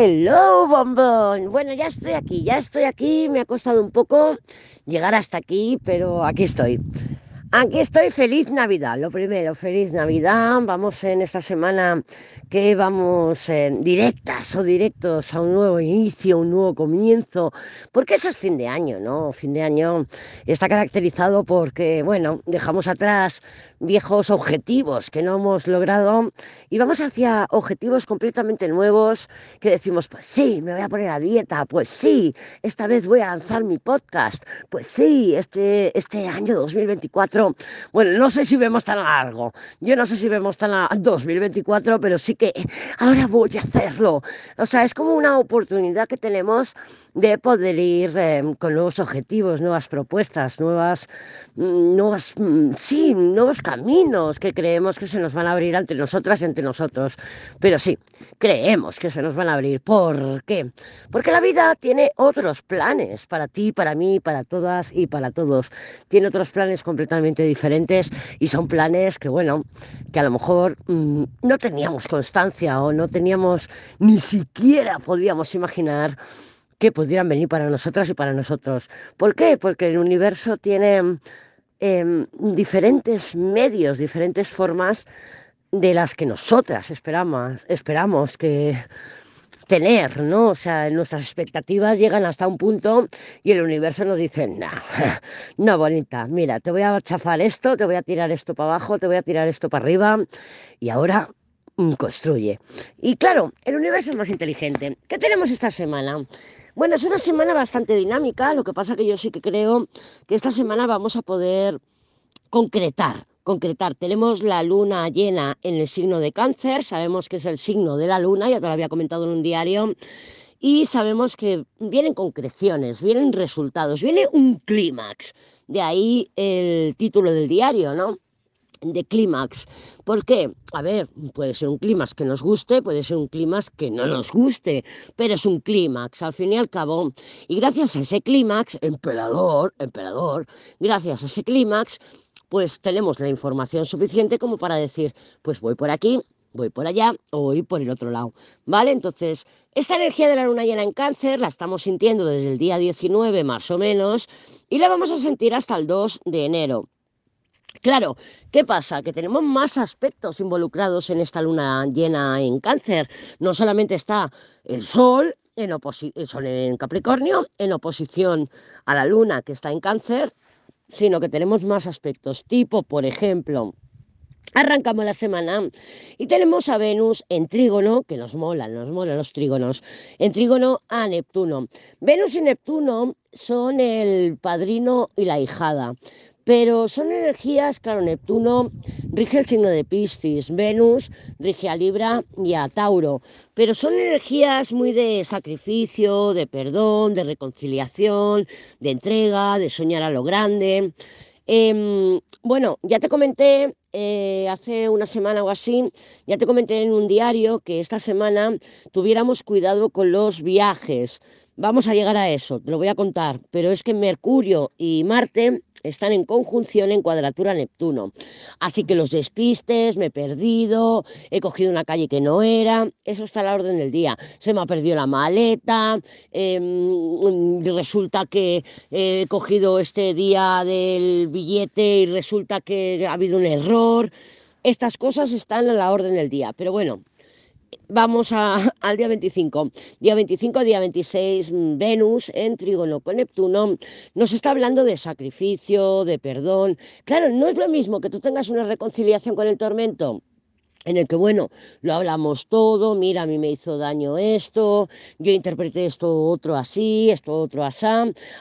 Hello, bombón. Bueno, ya estoy aquí, ya estoy aquí. Me ha costado un poco llegar hasta aquí, pero aquí estoy. Aquí estoy, feliz Navidad. Lo primero, feliz Navidad. Vamos en esta semana que vamos en directas o directos a un nuevo inicio, un nuevo comienzo, porque eso es fin de año, ¿no? Fin de año está caracterizado porque, bueno, dejamos atrás viejos objetivos que no hemos logrado y vamos hacia objetivos completamente nuevos que decimos, pues sí, me voy a poner a dieta, pues sí, esta vez voy a lanzar mi podcast, pues sí, este, este año 2024 bueno, no sé si vemos tan largo, yo no sé si vemos tan a 2024, pero sí que ahora voy a hacerlo. O sea, es como una oportunidad que tenemos de poder ir em, con nuevos objetivos, nuevas propuestas, nuevas, mm, nuevas, mm, sí, nuevos caminos que creemos que se nos van a abrir ante nosotras y ante nosotros. Pero sí, creemos que se nos van a abrir. ¿Por qué? Porque la vida tiene otros planes para ti, para mí, para todas y para todos. Tiene otros planes completamente diferentes y son planes que, bueno, que a lo mejor mm, no teníamos constancia o no teníamos, ni siquiera podíamos imaginar que pudieran venir para nosotras y para nosotros. ¿Por qué? Porque el universo tiene em, diferentes medios, diferentes formas de las que nosotras esperamos, esperamos que tener, ¿no? O sea, nuestras expectativas llegan hasta un punto y el universo nos dice, no, no, bonita, mira, te voy a chafar esto, te voy a tirar esto para abajo, te voy a tirar esto para arriba y ahora mm, construye. Y claro, el universo es más inteligente. ¿Qué tenemos esta semana? Bueno, es una semana bastante dinámica, lo que pasa que yo sí que creo que esta semana vamos a poder concretar concretar. Tenemos la luna llena en el signo de cáncer, sabemos que es el signo de la luna, ya te lo había comentado en un diario, y sabemos que vienen concreciones, vienen resultados, viene un clímax. De ahí el título del diario, ¿no? De clímax. ¿Por qué? A ver, puede ser un clímax que nos guste, puede ser un clímax que no nos guste, pero es un clímax, al fin y al cabo. Y gracias a ese clímax, emperador, emperador, gracias a ese clímax, pues tenemos la información suficiente como para decir, pues voy por aquí, voy por allá o voy por el otro lado. ¿Vale? Entonces, esta energía de la luna llena en cáncer la estamos sintiendo desde el día 19 más o menos y la vamos a sentir hasta el 2 de enero. Claro, ¿qué pasa? Que tenemos más aspectos involucrados en esta luna llena en cáncer. No solamente está el sol, en, Capricornio, en oposición a la luna que está en cáncer, sino que tenemos más aspectos, tipo, por ejemplo, Arrancamos la semana y tenemos a Venus en trígono, que nos molan, nos molan los trígonos, en trígono a Neptuno. Venus y Neptuno son el padrino y la hijada. Pero son energías, claro, Neptuno rige el signo de Piscis, Venus rige a Libra y a Tauro, pero son energías muy de sacrificio, de perdón, de reconciliación, de entrega, de soñar a lo grande. Em, bueno, ya te comenté eh, hace una semana o así, ya te comenté en un diario que esta semana tuviéramos cuidado con los viajes. Vamos a llegar a eso, te lo voy a contar, pero es que Mercurio y Marte están en conjunción en cuadratura Neptuno. Así que los despistes, me he perdido, he cogido una calle que no era, eso está a la orden del día. Se me ha perdido la maleta, em, resulta que he cogido este día del billete y resulta que ha habido un error. Estas cosas están a la orden del día, pero bueno, vamos al día 25. Día 25, día 26, Venus en trígono con Neptuno nos está hablando de sacrificio, de perdón. Claro, no es lo mismo que tú tengas una reconciliación con el tormento en el que, bueno, lo hablamos todo, mira, a mí me hizo daño esto, yo interpreté esto otro así, esto otro así,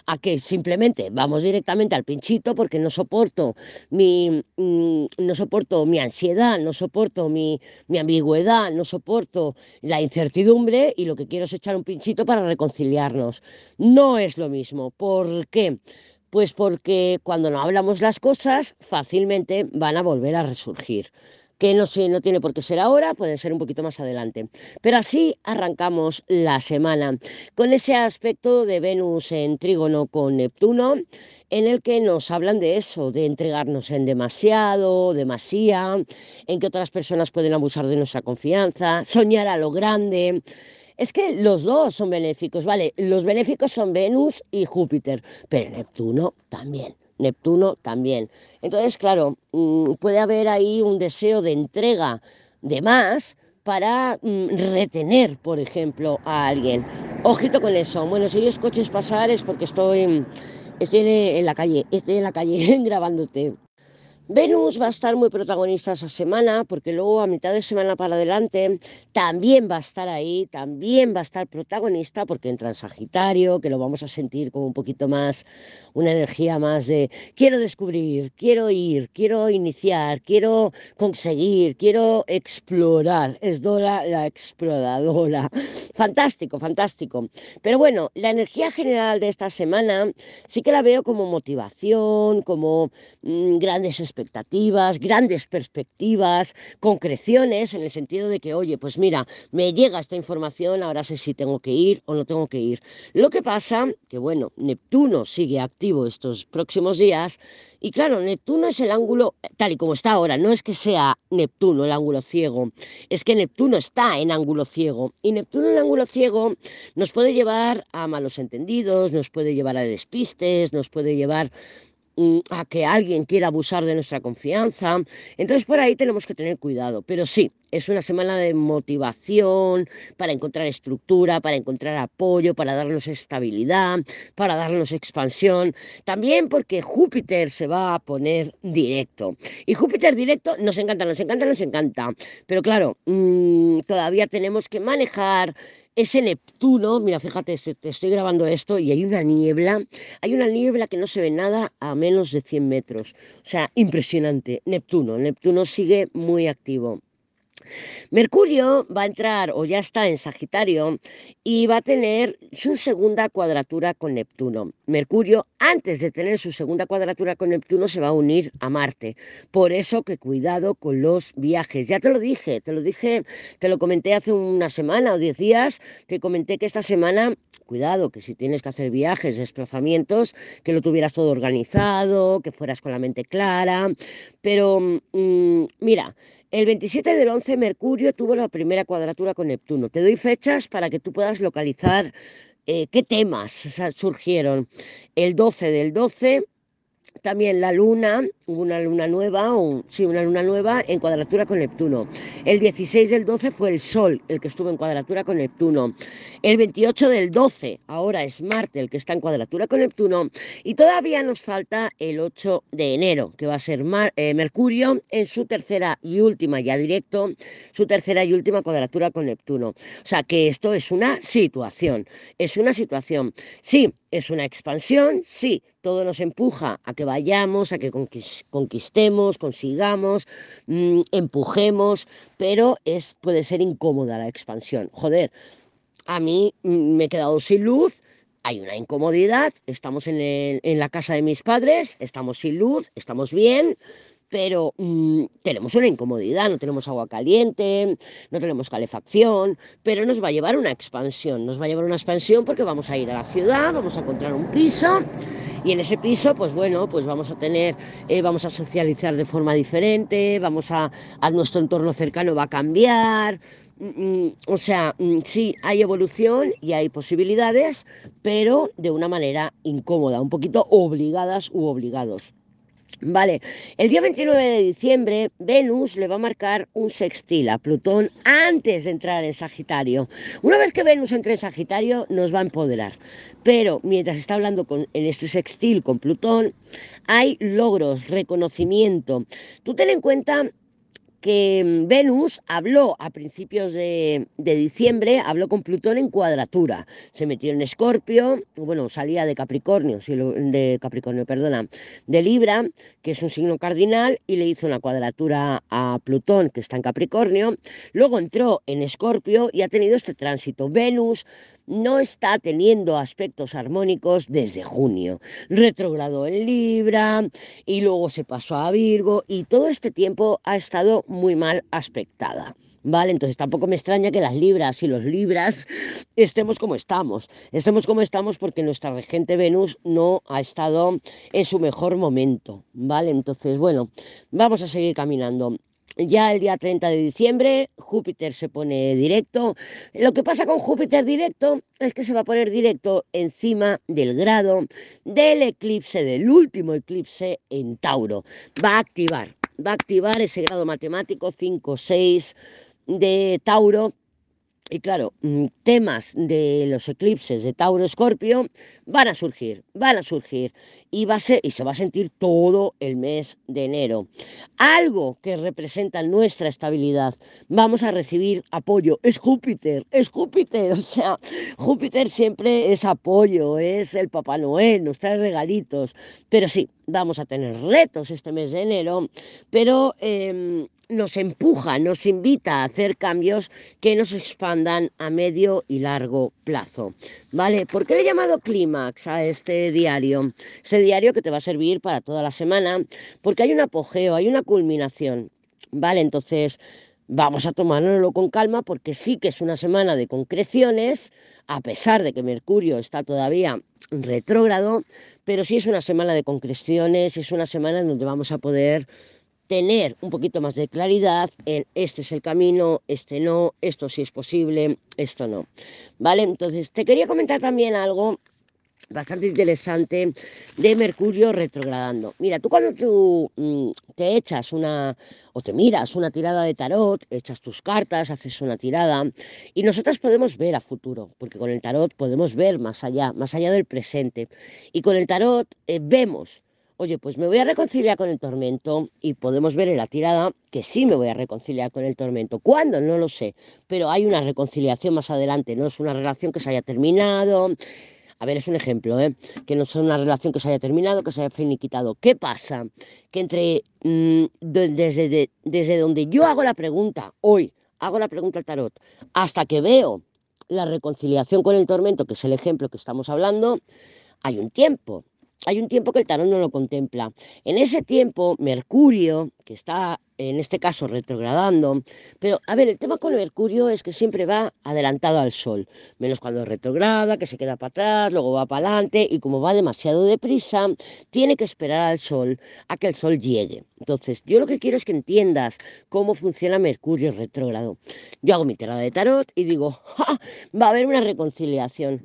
a que simplemente vamos directamente al pinchito porque no soporto mi, mm, no soporto mi ansiedad, no soporto mi, mi ambigüedad, no soporto la incertidumbre y lo que quiero es echar un pinchito para reconciliarnos. No es lo mismo. ¿Por qué? Pues porque cuando no hablamos las cosas, fácilmente van a volver a resurgir que no, no tiene por qué ser ahora, puede ser un poquito más adelante. Pero así arrancamos la semana, con ese aspecto de Venus en trígono con Neptuno, en el que nos hablan de eso, de entregarnos en demasiado, demasía, en que otras personas pueden abusar de nuestra confianza, soñar a lo grande. Es que los dos son benéficos, ¿vale? Los benéficos son Venus y Júpiter, pero Neptuno también. Neptuno también. Entonces, claro, mm, puede haber ahí un deseo de entrega de más para mm, retener, por ejemplo, a alguien. Ojito con eso. Bueno, si oyes coches pasar es porque estoy, estoy en la calle, estoy en la calle grabándote. Venus va a estar muy protagonista esa semana porque luego a mitad de semana para adelante también va a estar ahí, también va a estar protagonista porque entra en Sagitario, que lo vamos a sentir como un poquito más, una energía más de quiero descubrir, quiero ir, quiero iniciar, quiero conseguir, quiero explorar. Es Dora la exploradora. Fantástico, fantástico. Pero bueno, la energía general de esta semana sí que la veo como motivación, como mmm, grandes expectativas, grandes perspectivas, concreciones, en el sentido de que, oye, pues mira, me llega esta información, ahora sé si tengo que ir o no tengo que ir. Lo que pasa, que bueno, Neptuno sigue activo estos próximos días y claro, Neptuno es el ángulo, tal y como está ahora, no es que sea Neptuno el ángulo ciego, es que Neptuno está en ángulo ciego. Y Neptuno en ángulo ciego nos puede llevar a malos entendidos, nos puede llevar a despistes, nos puede llevar a que alguien quiera abusar de nuestra confianza. Entonces por ahí tenemos que tener cuidado. Pero sí, es una semana de motivación para encontrar estructura, para encontrar apoyo, para darnos estabilidad, para darnos expansión. También porque Júpiter se va a poner directo. Y Júpiter directo nos encanta, nos encanta, nos encanta. Pero claro, mm, todavía tenemos que manejar ese Neptuno, mira, fíjate, te estoy grabando esto y hay una niebla, hay una niebla que no se ve nada a menos de 100 metros. O sea, impresionante. Neptuno, Neptuno sigue muy activo. Mercurio va a entrar o ya está en Sagitario y va a tener su segunda cuadratura con Neptuno. Mercurio, antes de tener su segunda cuadratura con Neptuno, se va a unir a Marte. Por eso que cuidado con los viajes. Ya te lo dije, te lo dije, te lo comenté hace una semana o diez días, te comenté que esta semana, cuidado, que si tienes que hacer viajes, desplazamientos, que lo tuvieras todo organizado, que fueras con la mente clara. Pero mm, mira, el 27 del 11 Mercurio tuvo la primera cuadratura con Neptuno. Te doy fechas para que tú puedas localizar eh, qué temas surgieron. El 12 del 12 también la luna, una luna nueva, o, sí, una luna nueva en cuadratura con Neptuno. El 16 del 12 fue el Sol el que estuvo en cuadratura con Neptuno. El 28 del 12, ahora es Marte el que está en cuadratura con Neptuno. Y todavía nos falta el 8 de enero, que va a ser eh, Mercurio en su tercera y última, ya directo, su tercera y última cuadratura con Neptuno. O sea que esto es una situación, es una situación. Sí, es una expansión, sí, todo nos empuja a que vayamos, a que conquistemos, consigamos, mm, empujemos, pero es, puede ser incómoda la expansión. Joder, a mí mm, me he quedado sin luz, hay una incomodidad, estamos en, en la casa de mis padres, estamos sin luz, estamos bien, pero mm, tenemos una incomodidad, no tenemos agua caliente, no tenemos calefacción, pero nos va a llevar una expansión, nos va a llevar una expansión porque vamos a ir a la ciudad, vamos a encontrar un piso y en ese piso, pues bueno, pues vamos a tener, eh, vamos a socializar de forma diferente, vamos a, a nuestro entorno cercano va a cambiar, mm, mm, o sea, sí, hay evolución y hay posibilidades, pero de una manera incómoda, un poquito obligadas u obligados. Vale, el día 29 de diciembre Venus le va a marcar un sextil a Plutón antes de entrar en Sagitario. Una vez que Venus entre en Sagitario nos va a empoderar, pero mientras está hablando con, en este sextil con Plutón hay logros, reconocimiento. Tú ten en cuenta que mm, Venus habló a principios de, diciembre, habló con Plutón en cuadratura. Se metió en Escorpio, bueno, salía de Capricornio, de Capricornio, perdona, de Libra, que es un signo cardinal, y le hizo una cuadratura a Plutón, que está en Capricornio. Luego entró en Escorpio y ha tenido este tránsito. Venus no está teniendo aspectos armónicos desde junio. Retrogradó en Libra y luego se pasó a Virgo y todo este tiempo ha estado muy mal aspectada. ¿Vale? Entonces tampoco me extraña que las libras y los libras estemos como estamos. Estemos como estamos porque nuestra regente Venus no ha estado en su mejor momento. ¿Vale? Entonces, bueno, vamos a seguir caminando. Ya el día 30 de diciembre Júpiter se pone directo. Lo que pasa con Júpiter directo es que se va a poner directo encima del grado del eclipse, del último eclipse en Tauro. Va a activar, va a activar ese grado matemático 5-6 de Tauro y claro, mm, temas de los eclipses de Tauro Escorpio van a surgir, van a surgir y, va y se va a sentir todo el mes de enero. Algo que representa nuestra estabilidad. Vamos a recibir apoyo. Es Júpiter, es Júpiter. O sea, Júpiter siempre es apoyo, es el Papá Noel, nos trae regalitos. Pero sí, vamos a tener retos este mes de enero, pero... Em, nos empuja, nos invita a hacer cambios que nos expandan a medio y largo plazo. ¿Vale? ¿Por qué he llamado clímax a este diario? Este diario que te va a servir para toda la semana, porque hay un apogeo, hay una culminación. ¿Vale? Entonces, vamos a tomárnoslo con calma porque sí que es una semana de concreciones, a pesar de que Mercurio está todavía retrógrado, pero sí es una semana de concreciones, es una semana en donde vamos a poder tener un poquito más de claridad en este es el camino, este no, esto sí es posible, esto no. ¿Vale? Entonces, te quería comentar también algo bastante interesante de Mercurio retrogradando. Mira, tú cuando tú mm, te echas una o te miras una tirada de tarot, echas tus cartas, haces una tirada y nosotras podemos ver a futuro, porque con el tarot podemos ver más allá, más allá del presente. Y con el tarot eh, vemos oye, pues me voy a reconciliar con el tormento y podemos ver en la tirada que sí me voy a reconciliar con el tormento. ¿Cuándo? No lo sé, pero hay una reconciliación más adelante, no es una relación que se haya terminado. A ver, es un ejemplo, ¿eh? que no es una relación que se haya terminado, que se haya finiquitado. ¿Qué pasa? Que entre mm, desde, desde donde yo hago la pregunta, hoy hago la pregunta al tarot, hasta que veo la reconciliación con el tormento, que es el ejemplo que estamos hablando, hay un tiempo hay un tiempo que el tarot no lo contempla. En ese tiempo, Mercurio, que está en este caso retrogradando, pero a ver, el tema con Mercurio es que siempre va adelantado al Sol, menos cuando retrograda, que se queda para atrás, luego va para adelante y como va demasiado deprisa, tiene que esperar al Sol a que el Sol llegue. Entonces, yo lo que quiero es que entiendas cómo funciona Mercurio retrógrado. Yo hago mi tirada de tarot y digo, ¡Ja! va a haber una reconciliación.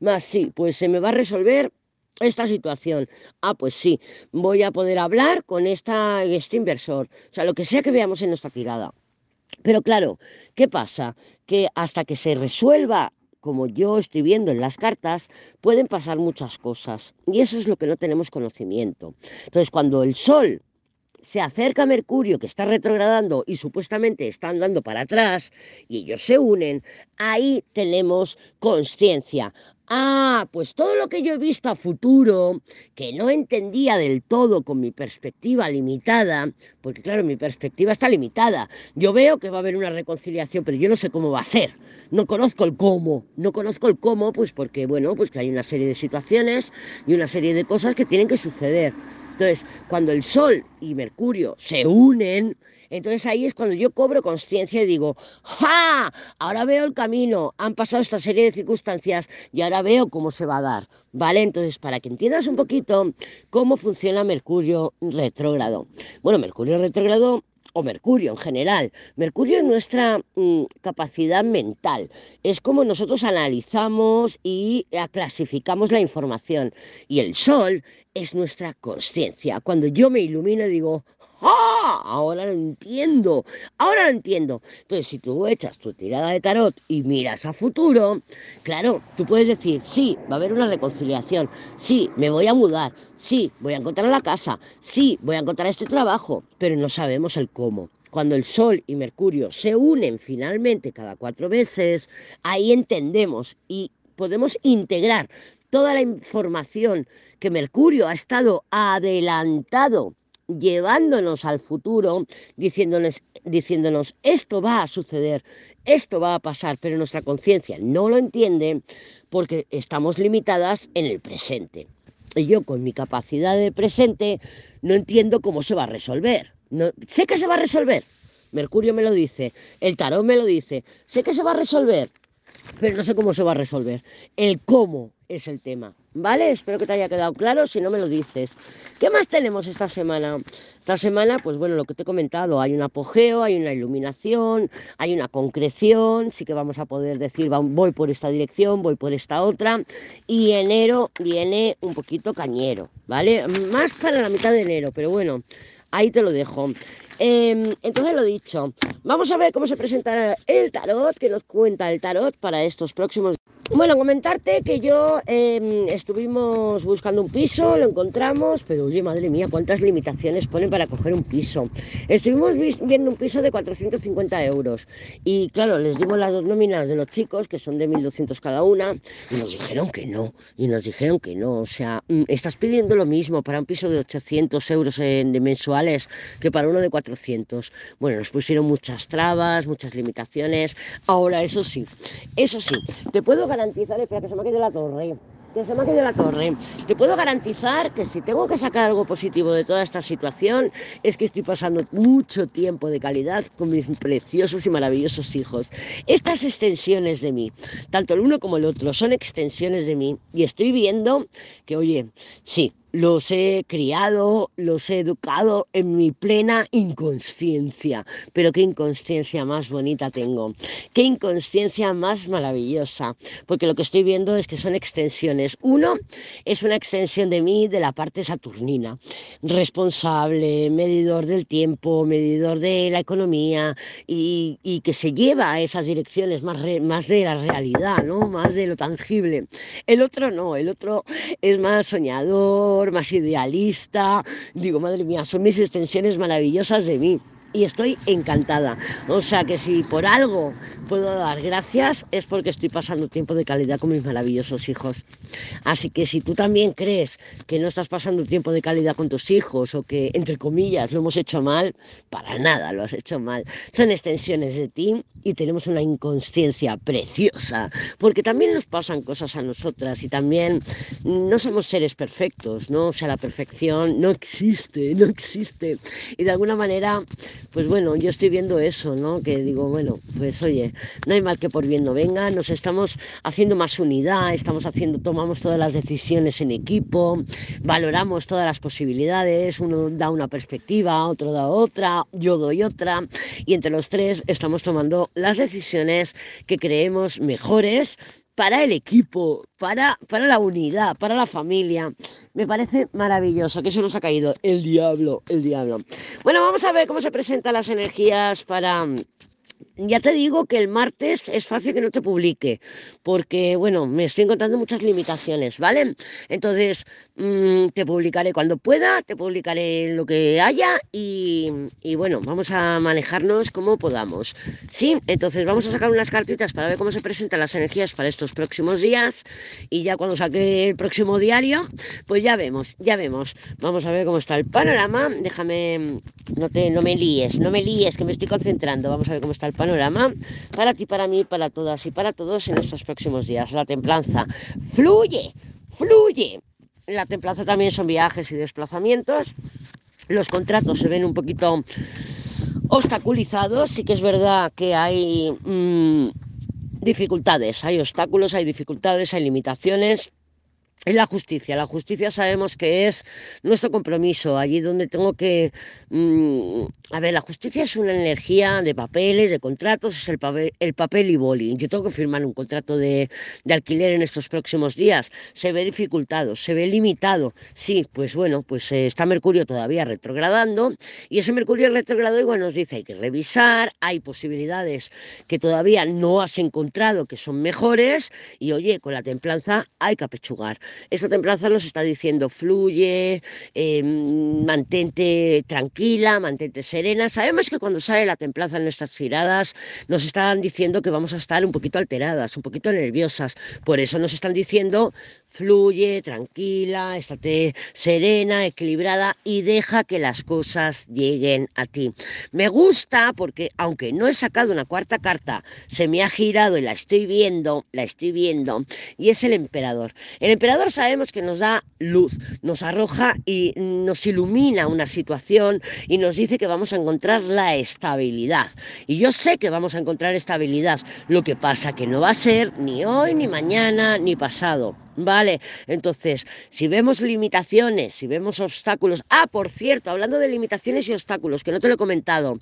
Más sí, pues se me va a resolver esta situación. Ah, pues sí, voy a poder hablar con esta, este inversor. O sea, lo que sea que veamos en nuestra tirada. Pero claro, ¿qué pasa? Que hasta que se resuelva como yo estoy viendo en las cartas, pueden pasar muchas cosas. Y eso es lo que no tenemos conocimiento. Entonces, cuando el Sol se acerca a Mercurio, que está retrogradando y supuestamente está andando para atrás, y ellos se unen, ahí tenemos conciencia. Ah, pues todo lo que yo he visto a futuro, que no entendía del todo con mi perspectiva limitada, porque claro, mi perspectiva está limitada. Yo veo que va a haber una reconciliación, pero yo no sé cómo va a ser. No conozco el cómo. No conozco el cómo, pues porque, bueno, pues que hay una serie de situaciones y una serie de cosas que tienen que suceder. Entonces, cuando el Sol y Mercurio se unen, entonces ahí es cuando yo cobro conciencia y digo, ¡ja! Ahora veo el camino, han pasado esta serie de circunstancias y ahora veo cómo se va a dar, ¿vale? Entonces, para que entiendas un poquito cómo funciona Mercurio retrógrado. Bueno, Mercurio retrógrado o Mercurio en general. Mercurio es nuestra mm, capacidad mental, es como nosotros analizamos y clasificamos la información. Y el Sol es nuestra conciencia. Cuando yo me ilumino digo, ¡ah! Ahora lo entiendo, ahora lo entiendo. Entonces, si tú echas tu tirada de tarot y miras a futuro, claro, tú puedes decir, sí, va a haber una reconciliación, sí, me voy a mudar, sí, voy a encontrar la casa, sí, voy a encontrar este trabajo, pero no sabemos el cómo. Cuando el Sol y Mercurio se unen finalmente cada cuatro veces, ahí entendemos y podemos integrar toda la información que Mercurio ha estado adelantado llevándonos al futuro, diciéndonos, diciéndonos esto va a suceder, esto va a pasar, pero nuestra conciencia no lo entiende porque estamos limitadas en el presente. Y yo con mi capacidad de presente no entiendo cómo se va a resolver. No, sé que se va a resolver. Mercurio me lo dice, el tarot me lo dice, sé que se va a resolver, pero no sé cómo se va a resolver. El cómo es el tema, ¿vale? Espero que te haya quedado claro, si no me lo dices. ¿Qué más tenemos esta semana? Esta semana, pues bueno, lo que te he comentado, hay un apogeo, hay una iluminación, hay una concreción, sí que vamos a poder decir, voy por esta dirección, voy por esta otra, y enero viene un poquito cañero, ¿vale? Más para la mitad de enero, pero bueno, ahí te lo dejo. Em, entonces lo dicho, vamos a ver cómo se presenta el tarot, que nos cuenta el tarot para estos próximos bueno, comentarte que yo em, estuvimos buscando un piso, lo encontramos, pero oye, madre mía, cuántas limitaciones ponen para coger un piso. Estuvimos viendo un piso de 450 euros y claro, les dimos las dos nóminas de los chicos, que son de 1.200 cada una, y nos dijeron que no, y nos dijeron que no. O sea, mm, estás pidiendo lo mismo para un piso de 800 euros de mensuales que para uno de 400. Bueno, nos pusieron muchas trabas, muchas limitaciones. Ahora, eso sí, eso sí, te puedo garantizar, espera que se me ha la torre, que se me la torre. Te puedo garantizar que si tengo que sacar algo positivo de toda esta situación es que estoy pasando mucho tiempo de calidad con mis preciosos y maravillosos hijos. Estas extensiones de mí, tanto el uno como el otro, son extensiones de mí y estoy viendo que, oye, sí, los he criado, los he educado en mi plena inconsciencia. Pero qué inconsciencia más bonita tengo, qué inconsciencia más maravillosa, porque lo que estoy viendo es que son extensiones. Uno es una extensión de mí de la parte saturnina, responsable, medidor del tiempo, medidor de la economía y, que se lleva a esas direcciones más, más de la realidad, ¿no? más de lo tangible. El otro no, el otro es más soñador más idealista. Digo, madre mía, son mis extensiones maravillosas de mí y estoy encantada. O sea que si por algo puedo dar gracias es porque estoy pasando tiempo de calidad con mis maravillosos hijos. Así que si tú también crees que no estás pasando tiempo de calidad con tus hijos o que, entre comillas, lo hemos hecho mal, para nada lo has hecho mal. Son extensiones de ti y tenemos una inconsciencia preciosa, porque también nos pasan cosas a nosotras y también no somos seres perfectos, ¿no? O sea, la perfección no existe, no existe. Y de alguna manera pues bueno, yo estoy viendo eso, ¿no? Que digo, bueno, pues oye, no hay mal que por bien no venga, nos estamos haciendo más unidad, estamos haciendo, tomamos todas las decisiones en equipo, valoramos todas las posibilidades, uno da una perspectiva, otro da otra, yo doy otra, y entre los tres estamos tomando las decisiones que creemos mejores para el equipo, para, para la unidad, para la familia. Me parece maravilloso que se nos ha caído el diablo, el diablo. Bueno, vamos a ver cómo se presentan las energías para ya te digo que el martes es fácil que no te publique, porque, bueno, me estoy encontrando muchas limitaciones, ¿vale? Entonces, mm, te publicaré cuando pueda, te publicaré lo que haya y, bueno, vamos a manejarnos como podamos. Sí, entonces vamos a sacar unas cartitas para ver cómo se presentan las energías para estos próximos días y ya cuando saque el próximo diario, pues ya vemos, ya vemos. Vamos a ver cómo está el panorama. Déjame, no, te, no me líes, no me líes, que me estoy concentrando. Vamos a ver cómo está el panorama para ti, para mí, para todas y para todos en estos próximos días. La templanza fluye, fluye. La templanza también son viajes y desplazamientos. Los contratos se ven un poquito obstaculizados. Sí que es verdad que hay mm, dificultades, hay obstáculos, hay dificultades, hay limitaciones es la justicia. La justicia sabemos que es nuestro compromiso, allí donde tengo que... Mm, a ver, la justicia es una energía de papeles, de contratos, es el papel, el papel y boli. Yo tengo que firmar un contrato de, alquiler en estos próximos días. Se ve dificultado, se ve limitado. Sí, pues bueno, pues eh, está Mercurio todavía retrogradando y ese Mercurio retrogrado igual nos dice hay que revisar, hay posibilidades que todavía no has encontrado que son mejores y oye, con la templanza hay que apechugar. Esta templanza nos está diciendo fluye, em, mantente tranquila, mantente serena. Sabemos que cuando sale la templanza en nuestras tiradas nos están diciendo que vamos a estar un poquito alteradas, un poquito nerviosas. Por eso nos están diciendo fluye, tranquila, estate serena, equilibrada y deja que las cosas lleguen a ti. Me gusta porque aunque no he sacado una cuarta carta, se me ha girado y la estoy viendo, la estoy viendo, y es el emperador. El emperador sabemos que nos da luz, nos arroja y nos ilumina una situación y nos dice que vamos a encontrar la estabilidad. Y yo sé que vamos a encontrar estabilidad, lo que pasa que no va a ser ni hoy, ni mañana, ni pasado. Vale, entonces, si vemos limitaciones, si vemos obstáculos. Ah, por cierto, hablando de limitaciones y obstáculos, que no te lo he comentado.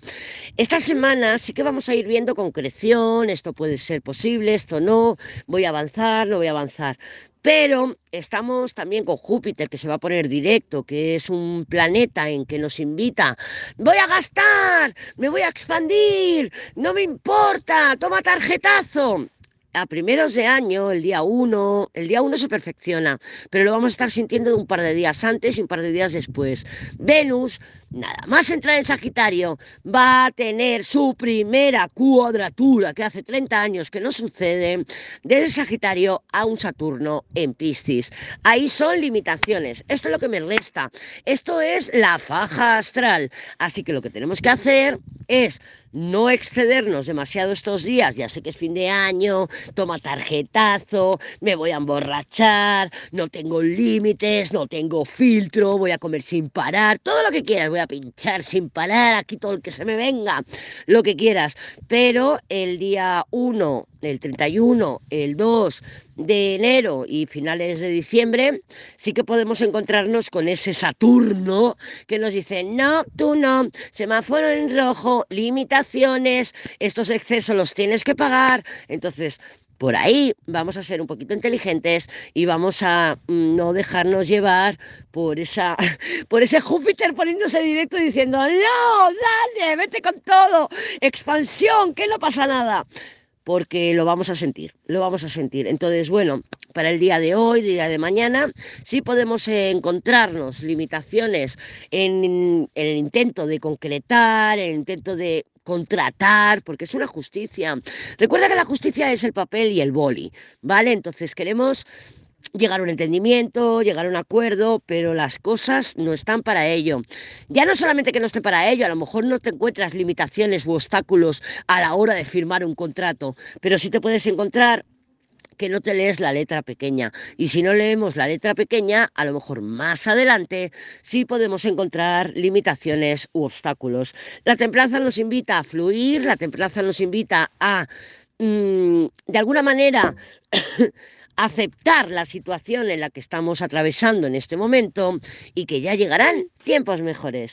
Esta semana sí que vamos a ir viendo concreción, esto puede ser posible, esto no, voy a avanzar, no voy a avanzar. Pero estamos también con Júpiter, que se va a poner directo, que es un planeta en que nos invita. Voy a gastar, me voy a expandir, no me importa, toma tarjetazo a primeros de año, el día 1, el día 1 se perfecciona, pero lo vamos a estar sintiendo de un par de días antes y un par de días después. Venus, nada más entrar en Sagitario, va a tener su primera cuadratura, que hace 30 años que no sucede, desde Sagitario a un Saturno en Piscis. Ahí son limitaciones. Esto es lo que me resta. Esto es la faja astral. Así que lo que tenemos que hacer es no excedernos demasiado estos días, ya sé que es fin de año, toma tarjetazo, me voy a emborrachar, no tengo límites, no tengo filtro, voy a comer sin parar, todo lo que quieras, voy a pinchar sin parar, aquí todo el que se me venga, lo que quieras, pero el día 1 el 31, el 2 de enero y finales de diciembre, sí que podemos encontrarnos con ese Saturno que nos dice, no, tú no, semáforo en rojo, limitaciones, estos excesos los tienes que pagar. Entonces, por ahí vamos a ser un poquito inteligentes y vamos a mm, no dejarnos llevar por esa por ese Júpiter poniéndose directo y diciendo, "No, dale, vete con todo, expansión, que no pasa nada." Porque lo vamos a sentir, lo vamos a sentir. Entonces, bueno, para el día de hoy, día de mañana, sí podemos encontrarnos limitaciones en, el intento de concretar, en el intento de contratar, porque es una justicia. Recuerda que la justicia es el papel y el boli, ¿vale? Entonces queremos llegar a un entendimiento, llegar a un acuerdo, pero las cosas no están para ello. Ya no solamente que no esté para ello, a lo mejor no te encuentras limitaciones u obstáculos a la hora de firmar un contrato, pero sí te puedes encontrar que no te lees la letra pequeña. Y si no leemos la letra pequeña, a lo mejor más adelante sí podemos encontrar limitaciones u obstáculos. La templanza nos invita a fluir, la templanza nos invita a, mm, de alguna manera, aceptar la situación en la que estamos atravesando en este momento y que ya llegarán tiempos mejores.